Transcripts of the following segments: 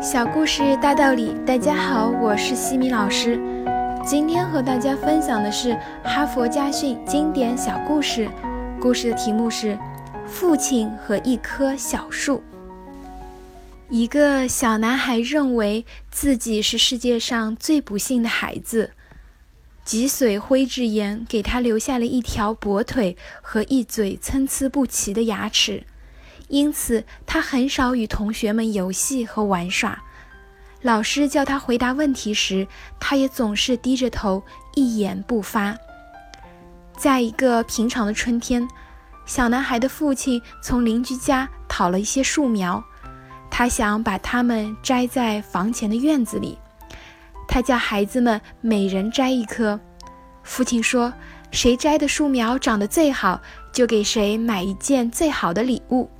小故事大道理，大家好，我是西米老师。今天和大家分享的是哈佛家训经典小故事，故事的题目是《父亲和一棵小树》。一个小男孩认为自己是世界上最不幸的孩子，脊髓灰质炎给他留下了一条跛腿和一嘴参差不齐的牙齿。因此，他很少与同学们游戏和玩耍。老师叫他回答问题时，他也总是低着头，一言不发。在一个平常的春天，小男孩的父亲从邻居家讨了一些树苗，他想把它们栽在房前的院子里。他叫孩子们每人摘一棵。父亲说：“谁摘的树苗长得最好，就给谁买一件最好的礼物。”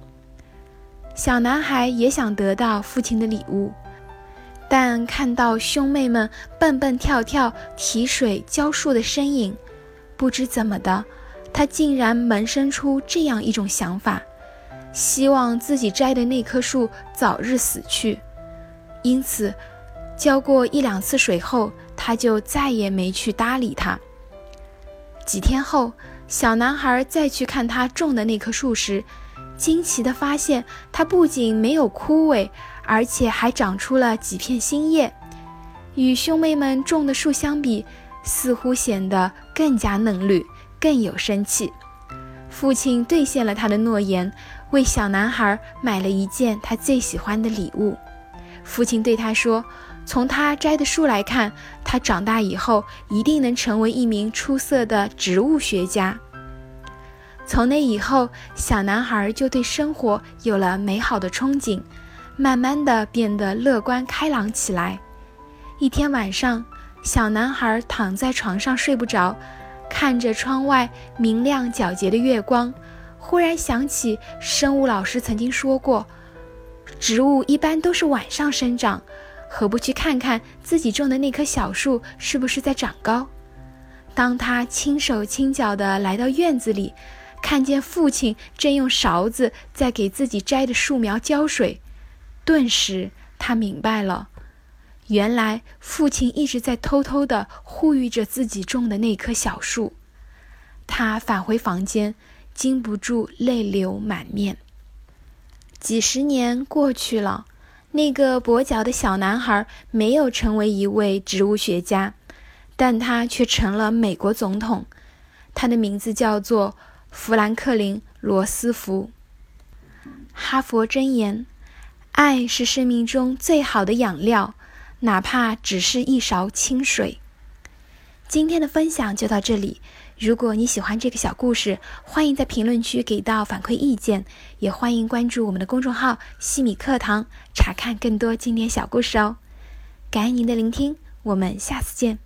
小男孩也想得到父亲的礼物，但看到兄妹们蹦蹦跳跳、提水浇树的身影，不知怎么的，他竟然萌生出这样一种想法：希望自己摘的那棵树早日死去。因此，浇过一两次水后，他就再也没去搭理它。几天后，小男孩再去看他种的那棵树时，惊奇地发现，它不仅没有枯萎，而且还长出了几片新叶。与兄妹们种的树相比，似乎显得更加嫩绿，更有生气。父亲兑现了他的诺言，为小男孩买了一件他最喜欢的礼物。父亲对他说：“从他摘的树来看，他长大以后一定能成为一名出色的植物学家。”从那以后，小男孩就对生活有了美好的憧憬，慢慢的变得乐观开朗起来。一天晚上，小男孩躺在床上睡不着，看着窗外明亮皎洁的月光，忽然想起生物老师曾经说过，植物一般都是晚上生长，何不去看看自己种的那棵小树是不是在长高？当他轻手轻脚地来到院子里。看见父亲正用勺子在给自己摘的树苗浇水，顿时他明白了，原来父亲一直在偷偷地护育着自己种的那棵小树。他返回房间，禁不住泪流满面。几十年过去了，那个跛脚的小男孩没有成为一位植物学家，但他却成了美国总统。他的名字叫做。富兰克林·罗斯福。哈佛箴言：爱是生命中最好的养料，哪怕只是一勺清水。今天的分享就到这里。如果你喜欢这个小故事，欢迎在评论区给到反馈意见，也欢迎关注我们的公众号“西米课堂”，查看更多经典小故事哦。感恩您的聆听，我们下次见。